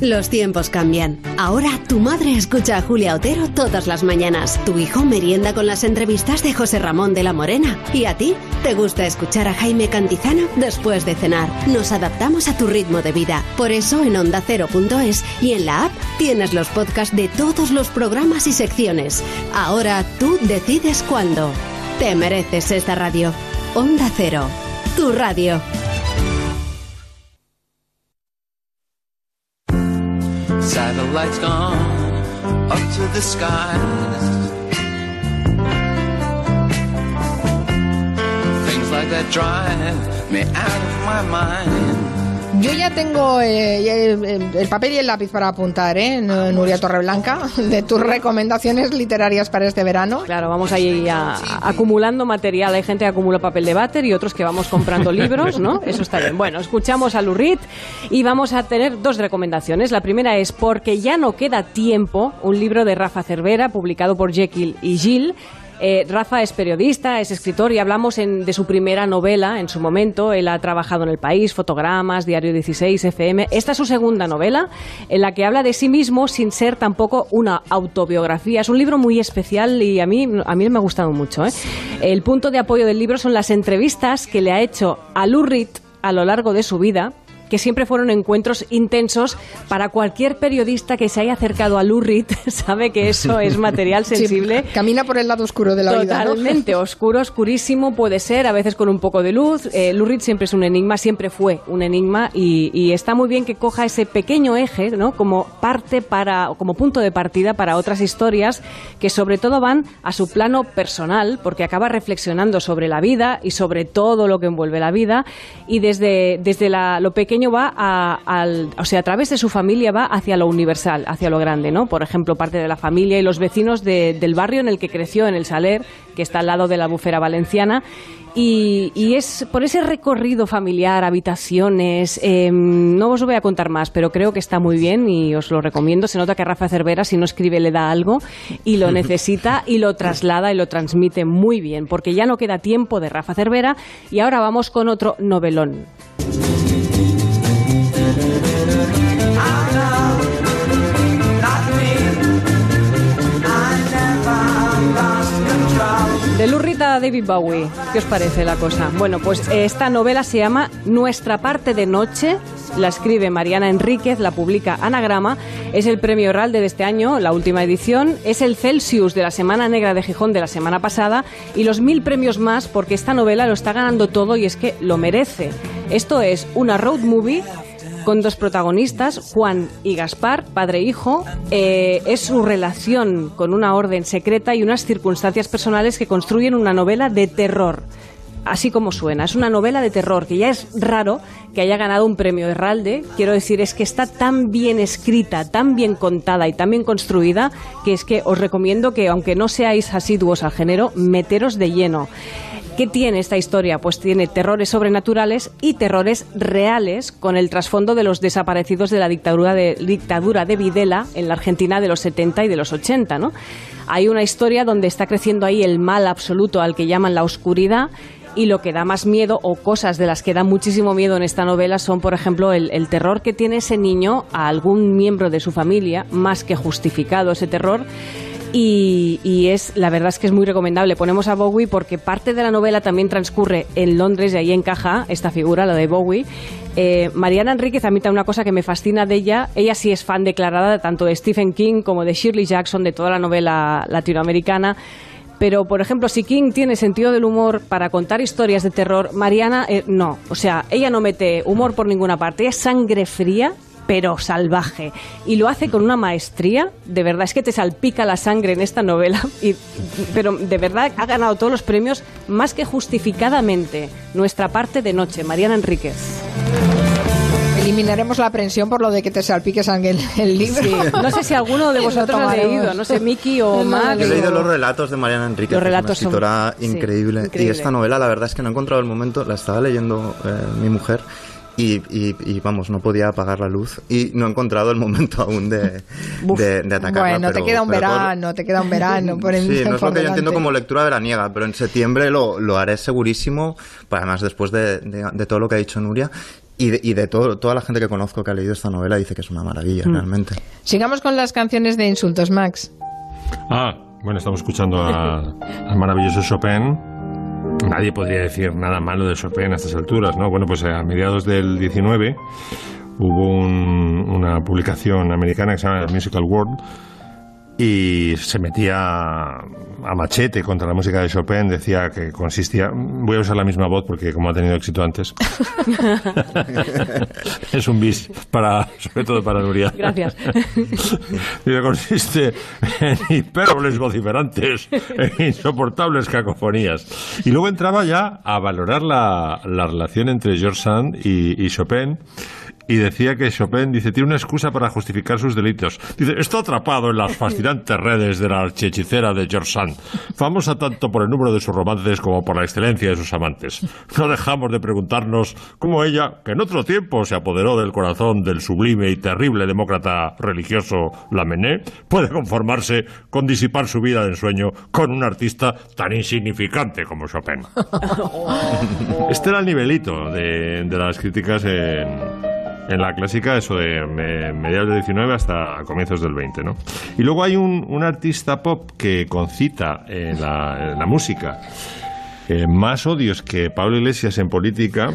Los tiempos cambian. Ahora tu madre escucha a Julia Otero todas las mañanas. Tu hijo merienda con las entrevistas de José Ramón de la Morena. Y a ti te gusta escuchar a Jaime Cantizano después de cenar. Nos adaptamos a tu ritmo de vida. Por eso en ondacero.es y en la app tienes los podcasts de todos los programas y secciones. Ahora tú decides cuándo. Te mereces esta radio. Onda Cero. Tu radio. Satellites gone up to the skies. Things like that drive me out of my mind. Yo ya tengo eh, el, el papel y el lápiz para apuntar, ¿eh? Nu- Nuria Torreblanca, de tus recomendaciones literarias para este verano. Claro, vamos ahí a- a- acumulando material. Hay gente que acumula papel de váter y otros que vamos comprando libros, ¿no? Eso está bien. Bueno, escuchamos a Lurid y vamos a tener dos recomendaciones. La primera es Porque ya no queda tiempo, un libro de Rafa Cervera, publicado por Jekyll y Jill. Eh, Rafa es periodista, es escritor y hablamos en- de su primera novela en su momento. Él ha trabajado en El País, Fotogramas, Diario 16, FM. Esta es su segunda novela en la que habla de sí mismo sin ser tampoco una autobiografía. Es un libro muy especial y a mí, a mí me ha gustado mucho. ¿eh? El punto de apoyo del libro son las entrevistas que le ha hecho a Reed a lo largo de su vida que siempre fueron encuentros intensos para cualquier periodista que se haya acercado a Reed, sabe que eso es material Sí, sensible. camina por el lado oscuro de la vida. ¿no? Totalmente oscuro, oscurísimo puede ser, a veces con un poco de luz. Eh, Reed siempre es un enigma, siempre fue un enigma y, y está muy bien que coja ese pequeño eje, ¿no? Como parte para, como punto de partida para otras historias que sobre todo van a su plano personal, porque acaba reflexionando sobre la vida y sobre todo lo que envuelve la vida y desde, desde la- lo pequeño va a, al, o sea, a través de su familia va hacia lo universal, hacia lo grande, ¿no? Por ejemplo, parte de la familia y los vecinos de- del barrio en el que creció, en el Saler, que está al lado de la bufera valenciana. Y, y es por ese recorrido familiar, habitaciones, eh, no os voy a contar más, pero creo que está muy bien y os lo recomiendo. Se nota que Rafa Cervera, si no escribe, le da algo y lo necesita y lo traslada y lo transmite muy bien, porque ya no queda tiempo de Rafa Cervera y ahora vamos con otro novelón. De Lurrita a David Bowie, ¿qué os parece la cosa? Bueno, pues eh, esta novela se llama Nuestra parte de noche, la escribe Mariana Enríquez, la publica Anagrama, es el premio Ralde de este año, la última edición, es el Celsius de la Semana Negra de Gijón de la semana pasada y los mil premios más porque esta novela lo está ganando todo y es que lo merece. Esto es una road movie con dos protagonistas, Juan y Gaspar, padre e hijo. Eh, es su relación con una orden secreta y unas circunstancias personales que construyen una novela de terror. Así como suena, es una novela de terror que ya es raro que haya ganado un premio Herralde. Quiero decir, es que está tan bien escrita, tan bien contada y tan bien construida que es que os recomiendo que, aunque no seáis asiduos al género, meteros de lleno. ¿Qué tiene esta historia? Pues tiene terrores sobrenaturales y terrores reales con el trasfondo de los desaparecidos de la dictadura de, dictadura de Videla en la Argentina de los 70 y de los 80. ¿no? Hay una historia donde está creciendo ahí el mal absoluto al que llaman la oscuridad y lo que da más miedo o cosas de las que da muchísimo miedo en esta novela son, por ejemplo, el terror que tiene ese niño a algún miembro de su familia, más que justificado ese terror. Y, es la verdad es que es muy recomendable. Ponemos a Bowie porque parte de la novela también transcurre en Londres y ahí encaja esta figura, la de Bowie. Eh, Mariana Enríquez, a mí una cosa que me fascina de ella, ella sí es fan declarada tanto de Stephen King como de Shirley Jackson, de toda la novela latinoamericana. Pero, por ejemplo, si King tiene sentido del humor para contar historias de terror, Mariana eh, no. O sea, ella no mete humor por ninguna parte. Es sangre fría, pero salvaje. Y lo hace con una maestría. De verdad, es que te salpica la sangre en esta novela. Y, pero de verdad ha ganado todos los premios más que justificadamente. Nuestra parte de noche, Mariana Enríquez. Eliminaremos la aprensión por lo de que te salpique sangre el, el libro. Sí. No sé si alguno de Lo vosotros ha leído, no sé, Miki o Max. Yo he leído los relatos de Mariana Enríquez, Los es una relatos son- escritora sí, increíble. Y increíble. esta novela, la verdad es que no he encontrado el momento, la estaba leyendo eh, mi mujer. Y, y- y, vamos, no podía apagar la luz y no he encontrado el momento aún de, de, de atacarla. Bueno, te pero- queda un pero todo- verano, te queda un verano por el Sí, no es por lo que yo entiendo delante. como lectura veraniega, pero en septiembre lo, lo haré segurísimo, pues además después de, de- de todo lo que ha dicho Nuria y de, y de todo, toda la gente que conozco que ha leído esta novela dice que es una maravilla, Mm. realmente. Sigamos con las canciones de insultos, Max. Ah, bueno, estamos escuchando a- al maravilloso Chopin. Nadie podría decir nada malo de Chopin a estas alturas, ¿no? Bueno, pues a mediados del 19 hubo un- una publicación americana que se llama Musical World y se metía a machete contra la música de Chopin, decía que consistía... Voy a usar la misma voz porque como ha tenido éxito antes, es un bis para, sobre todo para Nuria. Gracias. Dice, consiste en hipérboles vociferantes e insoportables cacofonías. Y luego entraba ya a valorar la, la relación entre George Sand y, y Chopin. Y decía que Chopin, dice, tiene una excusa para justificar sus delitos. Dice, está atrapado en las fascinantes redes de la archihechicera de George Sand, famosa tanto por el número de sus romances como por la excelencia de sus amantes. No dejamos de preguntarnos cómo ella, que en otro tiempo se apoderó del corazón del sublime y terrible demócrata religioso Lamennais, puede conformarse con disipar su vida de ensueño con un artista tan insignificante como Chopin. Este era el nivelito de, de las críticas en, en la clásica, eso de me- mediados del 19 hasta comienzos del 20, ¿no? Y luego hay un, un artista pop que concita en la, en la música eh, más odios que Pablo Iglesias en política,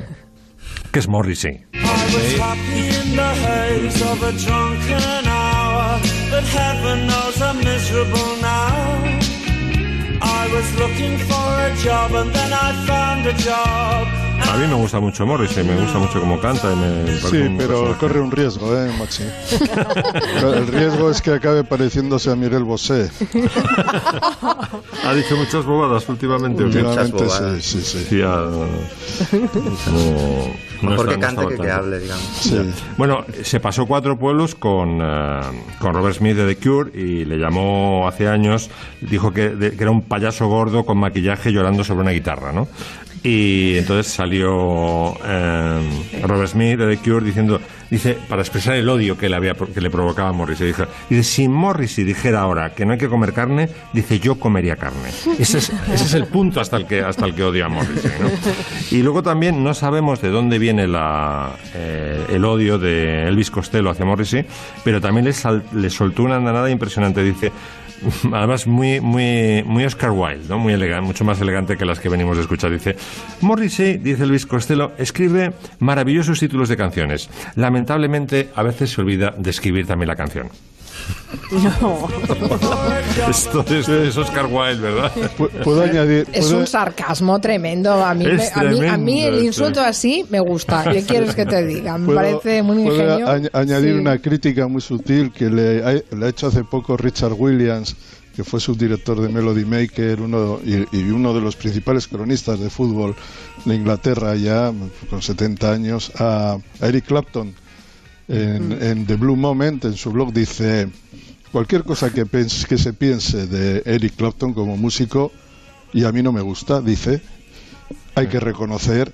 que es Morrissey. I was looking for a job and then I found a job. A mí me gusta mucho Morrissey, me gusta mucho cómo canta y me parece Sí, un pero personaje- corre un riesgo, ¿eh, Maxi? El riesgo es que acabe pareciéndose a Mirel Bosé. Ha dicho muchas bobadas últimamente. Últimamente sí, sí, sí. Sí, no- no Mejor que cante que que hable, digamos. Bueno, se pasó cuatro pueblos con, eh, con Robert Smith de The Cure y le llamó hace años, dijo que, de- que era un payaso gordo con maquillaje llorando sobre una guitarra, ¿no? Y entonces salió eh, Robert Smith de The Cure diciendo, dice, para expresar el odio que le, había, que le provocaba a Morrissey, dijo, dice, si Morrissey dijera ahora que no hay que comer carne, dice, yo comería carne. Ese es, ese es el punto hasta el que, hasta el que odia a Morrissey, ¿no? Y luego también no sabemos de dónde viene la, eh, el odio de Elvis Costello hacia Morrissey, pero también le, sal- le soltó una andanada impresionante. Dice, además muy, muy, muy Oscar Wilde, ¿no? muy elegante, mucho más elegante que las que venimos a escuchar. Dice, Morrissey, dice Elvis Costello, escribe maravillosos títulos de canciones. Lamentablemente, a veces se olvida de escribir también la canción. No. Esto es, es Oscar Wilde, ¿verdad? ¿Puedo añadir? Es puedo- un sarcasmo tremendo. A mí, me- a mí, a mí tremendo, el insulto así me gusta. ¿Qué quieres que te diga? Me ¿Puedo- parece muy puedo ingenio. añ- añadir Sí. una crítica muy sutil que le ha, le ha hecho hace poco Richard Williams, que fue subdirector de Melody Maker uno, y, y uno de los principales cronistas de fútbol de Inglaterra ya con 70 años, a Eric Clapton. En, en The Blue Moment, en su blog, dice: Cualquier cosa que, pens- que se piense de Eric Clapton como músico, y a mí no me gusta, dice, hay que reconocer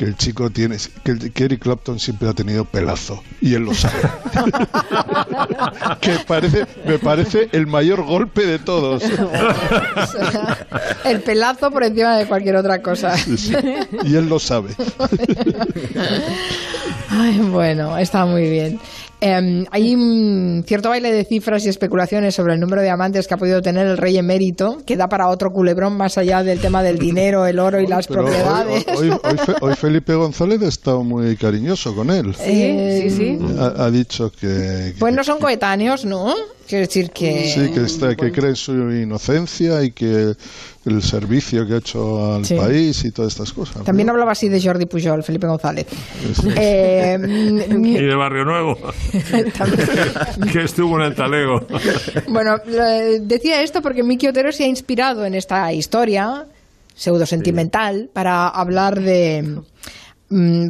que el chico tiene que, el- que Eric Clapton siempre ha tenido pelazo y él lo sabe que parece me parece el mayor golpe de todos El pelazo por encima de cualquier otra cosa. y él lo sabe Ay, bueno, está muy bien. Eh, hay un cierto baile de cifras y especulaciones sobre el número de amantes que ha podido tener el rey emérito, que da para otro culebrón más allá del tema del dinero, el oro y las Pero propiedades. hoy- hoy Fe- hoy Felipe González ha estado muy cariñoso con él Eh, sí, sí. ha, ha dicho que, Pues no son coetáneos, ¿no? Quiero decir que... sí que está que cree en su inocencia y que el servicio que ha hecho al Sí. país y todas estas cosas También hablaba así de Jordi Pujol, Felipe González. Eh, Y de Barrio Nuevo, que estuvo en el talego. Bueno, decía esto porque Miki Otero se ha inspirado en esta historia pseudo sentimental para hablar de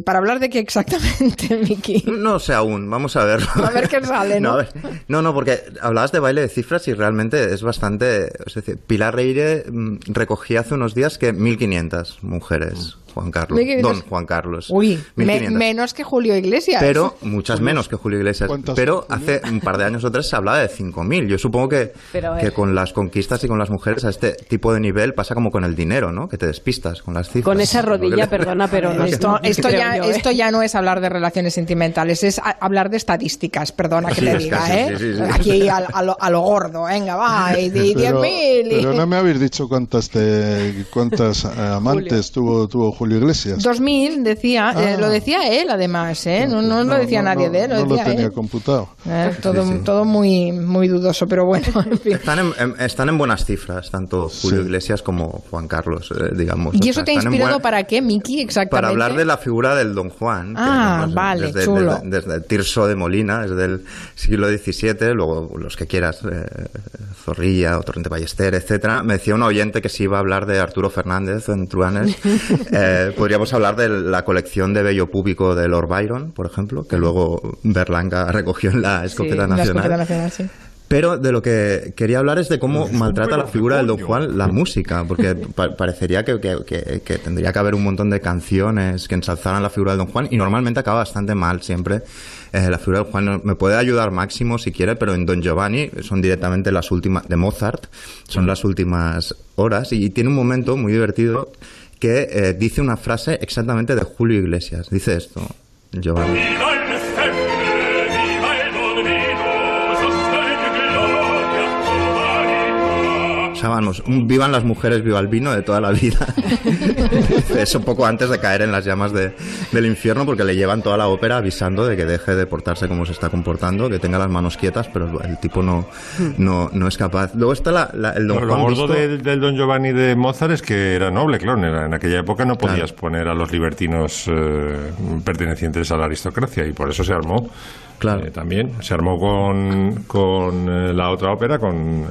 ¿Para hablar de qué exactamente, Miki? No sé aún, vamos a verlo. A ver qué sale, ¿no? ver. no, no, porque hablabas de baile de cifras y realmente es bastante... Es decir, Pilar Reire mm, recogía hace unos días que 1.500 mujeres, Juan Carlos. 1.500. Don Juan Carlos. Uy, me- 1.500. menos que Julio Iglesias. Pero muchas menos que Julio Iglesias. ¿Cuántas Pero hace un par de años o tres se hablaba de 5.000. Yo supongo que, Pero, que con las conquistas y con las mujeres a este tipo de nivel pasa como con el dinero, ¿no? Que te despistas con las cifras. Con esa rodilla, perdona, pero no Esto, esto, ya, yo, ¿eh? esto ya no es hablar de relaciones sentimentales, es a- hablar de estadísticas, perdona que Sí, te diga, casi, ¿eh? sí, sí, sí. Aquí a, a lo, a lo gordo, venga, va, y, y Pero, 10.000. y- pero no me habéis dicho cuántas te- cuántas eh, amantes tuvo, tuvo Julio Iglesias. 2000 decía, eh, Ah. lo decía él además, ¿eh? No, no lo decía nadie de él, lo no lo decía tenía él. computado. Eh, todo, todo muy, muy dudoso, pero bueno, en fin. Están en, en- están en buenas cifras, tanto Julio Iglesias como Juan Carlos, eh, digamos. O ¿Y sea, eso te ha inspirado buena- para qué, Miki, exactamente? Para hablar de la figura del Don Juan. que, Ah, además, vale, desde, chulo. Desde, desde el Tirso de Molina, desde el siglo XVII, luego los que quieras, eh, Zorrilla, o Torrente Ballester, etcétera. Me decía un oyente que si iba a hablar de Arturo Fernández en Truanes, eh, podríamos hablar de la colección de vello púbico de Lord Byron, por ejemplo, que luego Berlanga recogió en la Escopeta La Nacional. escopeta nacional, sí. Pero de lo que quería hablar es de cómo maltrata la figura del Don Juan la música, porque pa- parecería que, que- que- que tendría que haber un montón de canciones que ensalzaran la figura del Don Juan y normalmente acaba bastante mal siempre. Eh, la figura del Juan me puede ayudar Máximo si quiere, pero en Don Giovanni son directamente las últimas, de Mozart, son las últimas horas y tiene un momento muy divertido que eh, dice una frase exactamente de Julio Iglesias. Dice esto, Giovanni. Sea, vamos, un vivan las mujeres, viva el vino de toda la vida. Eso poco antes de caer en las llamas de- del infierno, porque le llevan toda la ópera avisando de que deje de portarse como se está comportando, que tenga las manos quietas, pero el, tipo no, no, no es capaz. Luego está la- la- el Don Pero lo Juan gordo del, del Don Giovanni de Mozart es que era noble, claro. era- En aquella época no podías poner a los libertinos eh, pertenecientes a la aristocracia y por eso se armó. eh, también se armó con, con eh, la otra ópera, con.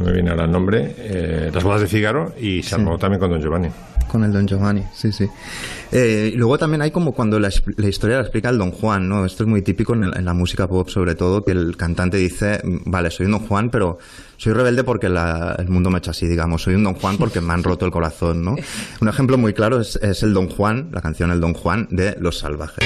No me viene ahora el nombre. eh, Las bodas de Figaro y se armó también con Don Giovanni. Con el Don Giovanni, sí, sí. Eh, y luego también hay como cuando la, la historia la explica el Don Juan, ¿no? Esto es muy típico en, el- en la música pop, sobre todo, que el cantante dice, vale, soy un Don Juan, pero soy rebelde porque la- el mundo me echa así, digamos. Soy un Don Juan porque me han roto el corazón, ¿no? Un ejemplo muy claro es, es el Don Juan, la canción El Don Juan de Los Salvajes.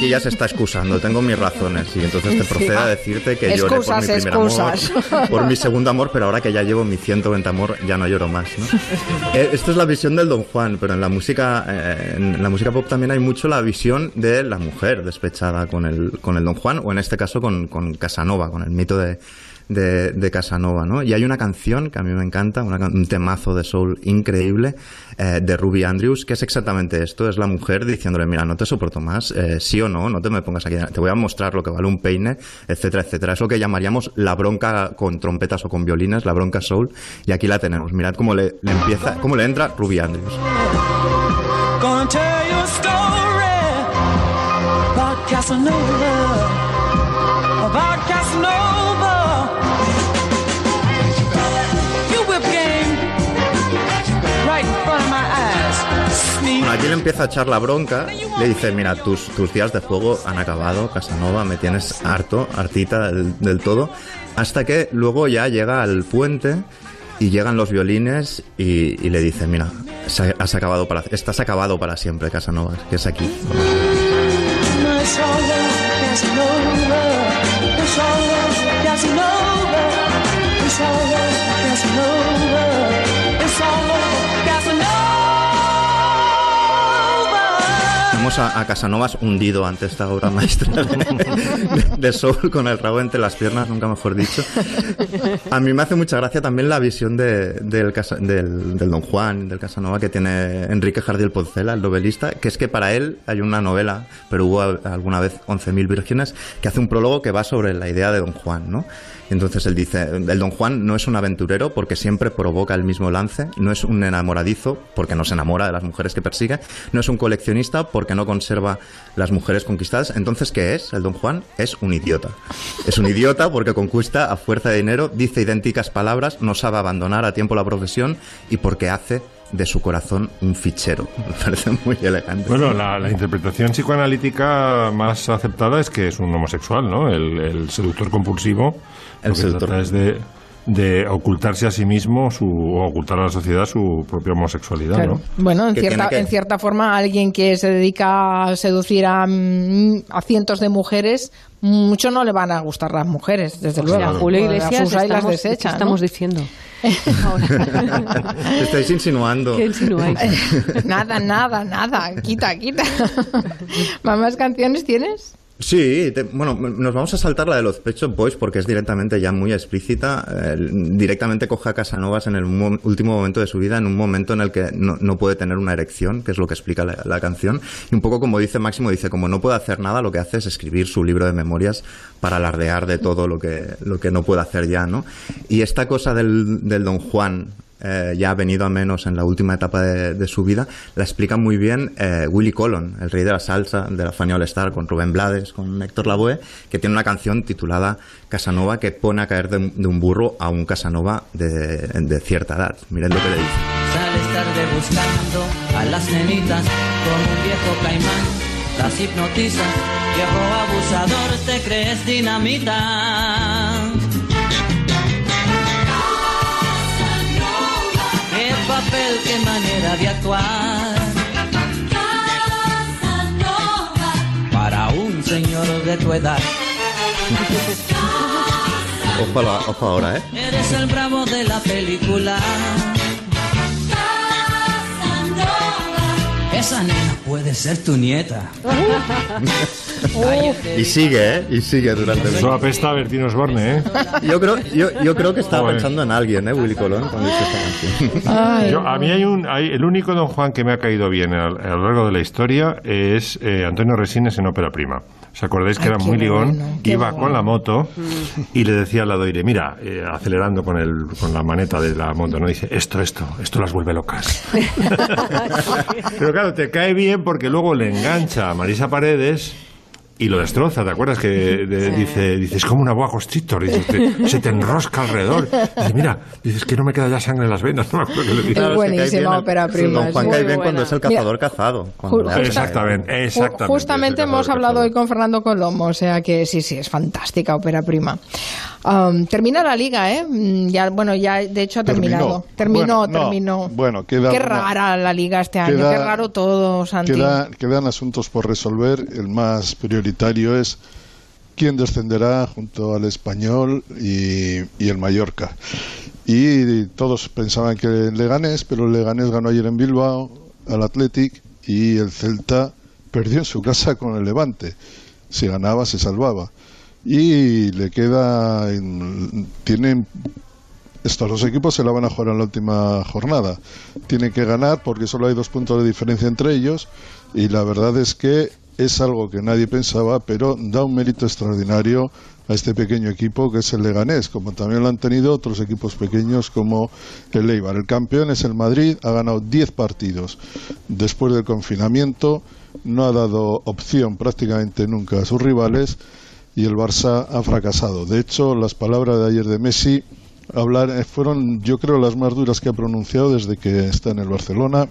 Aquí ya se está excusando, tengo mis razones, y entonces te procede a decirte que lloré por Excusas, mi primer excusas. amor, por mi segundo amor, pero ahora que ya llevo mi 120 amor, ya no lloro más, ¿no? Eh, Esto es la visión del Don Juan, pero en la música, eh, en la música pop también hay mucho la visión de la mujer despechada con el, con el Don Juan, o en este caso con, con Casanova, con el mito de, de, Casanova, ¿no? Y hay una canción que a mí me encanta, un temazo de soul increíble eh, de Ruby Andrews, que es exactamente esto, es la mujer diciéndole, mira, no te soporto más, eh, sí o no, no te me pongas aquí, te voy a mostrar lo que vale un peine, etcétera, etcétera. Es lo que llamaríamos la bronca con trompetas o con violines, la bronca soul, y aquí la tenemos. Mirad cómo le, empieza, cómo le entra Ruby Andrews. Le empieza a echar la bronca, le dice, mira, tus, tus días de juego han acabado, Casanova, me tienes harto, hartita del, todo, hasta que luego ya llega al puente y llegan los violines y, le dice, mira, has acabado para, estás acabado para siempre, Casanova, que es aquí. A, a Casanovas hundido ante esta obra maestra de, de Soul con el rabo entre las piernas, nunca mejor dicho. A mí me hace mucha gracia también la visión de- del, del, del Don Juan, del Casanova que tiene Enrique Jardiel Poncela, el novelista, que es que para él hay una novela, pero hubo alguna vez 11.000 vírgenes, que hace un prólogo que va sobre la idea de Don Juan, ¿no? Entonces él dice, el Don Juan no es un aventurero porque siempre provoca el mismo lance, no es un enamoradizo porque no se enamora de las mujeres que persigue, no es un coleccionista porque no conserva las mujeres conquistadas. Entonces, ¿qué es? El Don Juan es un idiota. Es un idiota porque conquista a fuerza de dinero, dice idénticas palabras, no sabe abandonar a tiempo la profesión y porque hace de su corazón un fichero. Me parece muy elegante. Bueno, la, interpretación psicoanalítica más aceptada es que es un homosexual, ¿no? El seductor compulsivo. El seductor. trata es de, de ocultarse a sí mismo su, o ocultar a la sociedad su propia homosexualidad, Claro. ¿no? Bueno, en cierta, que- en cierta forma, alguien que se dedica a seducir a, mm, a cientos de mujeres, mucho no le van a gustar las mujeres, desde O luego. sea, Julio Iglesias, las estamos- desecha, ¿qué estamos ¿no? diciendo? Estáis insinuando. ¿Qué insinuáis? nada, nada, nada. Quita, quita. ¿Más canciones tienes? Sí, te- bueno, nos vamos a saltar la de los Pet Shop Boys porque es directamente ya muy explícita. directamente coge a Casanovas en el mo- último momento de su vida, en un momento en el que no, puede tener una erección, que es lo que explica la, la canción. Y un poco como dice Máximo, dice, como no puede hacer nada, lo que hace es escribir su libro de memorias para alardear de todo lo que, lo que no puede hacer ya, ¿no? Y esta cosa del, del Don Juan, eh, ya ha venido a menos en la última etapa de, su vida, la explica muy bien eh, Willy Colon, el rey de la salsa de la Fania All Star, con Rubén Blades, con Héctor Lavoe, que tiene una canción titulada Casanova que pone a caer de, un- burro a un Casanova de, cierta edad. Miren lo que le dice. Papel, qué manera de actuar. Para un señor de tu edad. Ojo, a la- ojo ahora, ¿eh? Eres el bravo de la película. Esa nena puede ser tu nieta. Y sigue, ¿eh? Y sigue durante el Eso apesta a Bertino Osborne, ¿eh? Yo creo, yo, yo creo que estaba Joder. pensando en alguien, ¿eh? Willy Colón, cuando hizo esta canción. Yo- a mí hay un, hay- el único Don Juan que me ha caído bien a, a lo largo de la historia es eh, Antonio Resines en Ópera Prima. ¿Os acordáis que Ay, era muy ligón? bueno, Iba bueno. con la moto y le decía al ladoire, mira, eh, acelerando con, el, con la maneta de la moto, ¿no? Dice, esto, esto, esto las vuelve locas. Pero claro, te cae bien porque luego le engancha a Marisa Paredes y lo destroza, ¿te acuerdas? Que de- dice, dice, es como una boa constrictor, dice, te- se te enrosca alrededor. Dice, mira, dices que no me queda ya sangre en las venas, no me acuerdo le dice. Es buenísima ópera prima. Don Juan cae bien cuando es el Mira, cazador cazado. le hace- Exactamente, exactamente. Justamente hemos cazador hablado hoy cazador. con Fernando Colomo, o sea que sí, sí, es fantástica ópera prima. Um, termina la liga, ¿eh? Mm, Ya, bueno, ya de hecho ha terminado. Terminó, Bueno, no, terminó. Bueno, queda Qué rara la liga este año, queda- qué raro todo, Santi. Queda- quedan asuntos por resolver. El más prioritario es quién descenderá junto al español y, y el Mallorca. Y todos pensaban que el Leganés, pero el Leganés ganó ayer en Bilbao al Athletic y el Celta perdió en su casa con el Levante. Si ganaba, se salvaba. Y le queda. en- Tienen estos dos equipos se la van a jugar en la última jornada. Tienen que ganar porque solo hay dos puntos de diferencia entre ellos y la verdad es que es algo que nadie pensaba, pero da un mérito extraordinario a este pequeño equipo que es el Leganés, como también lo han tenido otros equipos pequeños como el Eibar. El campeón es el Madrid, ha ganado 10 partidos después del confinamiento, no ha dado opción prácticamente nunca a sus rivales y el Barça ha fracasado. De hecho, las palabras de ayer de Messi hablar eh, fueron yo creo las más duras que ha pronunciado desde que está en el Barcelona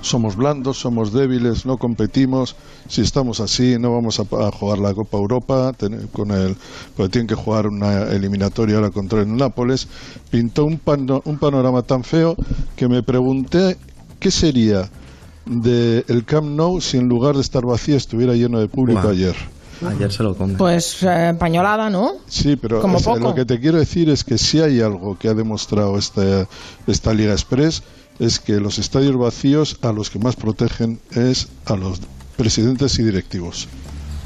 somos blandos, somos débiles, no competimos. Si estamos así, no vamos a, a jugar la Copa Europa ten- con el, porque tienen que jugar una eliminatoria ahora contra el Nápoles. Pintó un, pano- un panorama tan feo que me pregunté qué sería de el Camp Nou si en lugar de estar vacío estuviera lleno de público ayer. Ayer se lo come. Pues eh, pañolada, ¿no? Sí, pero Como o sea, poco. lo que te quiero decir es que si hay algo que ha demostrado esta, esta Liga Express es que los estadios vacíos a los que más protegen es a los presidentes y directivos.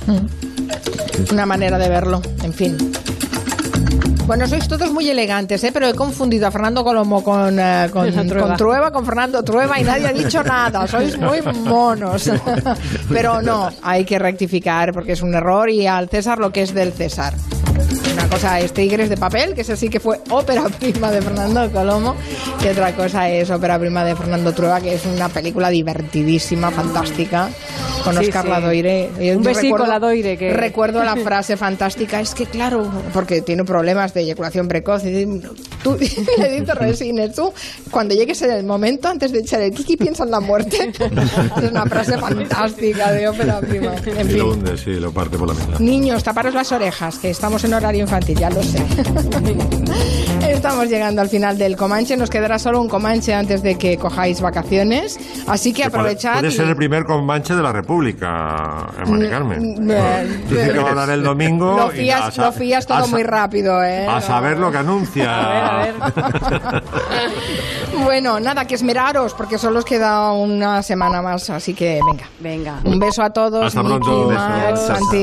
Mm. Una manera de verlo, en fin. Bueno, sois todos muy elegantes, ¿eh? pero he confundido a Fernando Colomo con, eh, con, Esa Trueba. con Trueba, con Fernando Trueba y nadie ha dicho nada. Sois muy monos. pero no, hay que rectificar porque es un error y al César lo que es del César. Cosa es Tigres de papel, que ese sí que fue ópera prima de Fernando Colomo, y otra cosa es ópera prima de Fernando Trueba, que es una película divertidísima, fantástica, con Sí, Oscar sí. Ladoire. Yo Un besico, recuerdo- Ladoire, que- Recuerdo la frase fantástica, es que claro, porque tiene problemas de eyaculación precoz, y tú, le dice Resines, tú, cuando llegues en el momento, antes de echar el kiki, piensa en la muerte. es una frase fantástica de ópera prima. En Y lo fin. hunde, sí, lo parte por la mitad. Niños, taparos las orejas, que estamos en horario infantil, ya lo sé. estamos llegando al final del Comanche, nos quedará solo un Comanche antes de que cojáis vacaciones, así que puede- aprovechad. Puede y- ser el primer Comanche de la República, eh, Mari Carmen. Eh, Dice que va a hablar el domingo. Lo y fías, a sa- lo fías todo a muy rápido, ¿eh? A saber lo que anuncia. Bueno, nada, que esmeraros, porque solo os queda una semana más, así que venga. Venga. Un beso a todos. Hasta Miki, pronto. Max, Besos. Santi.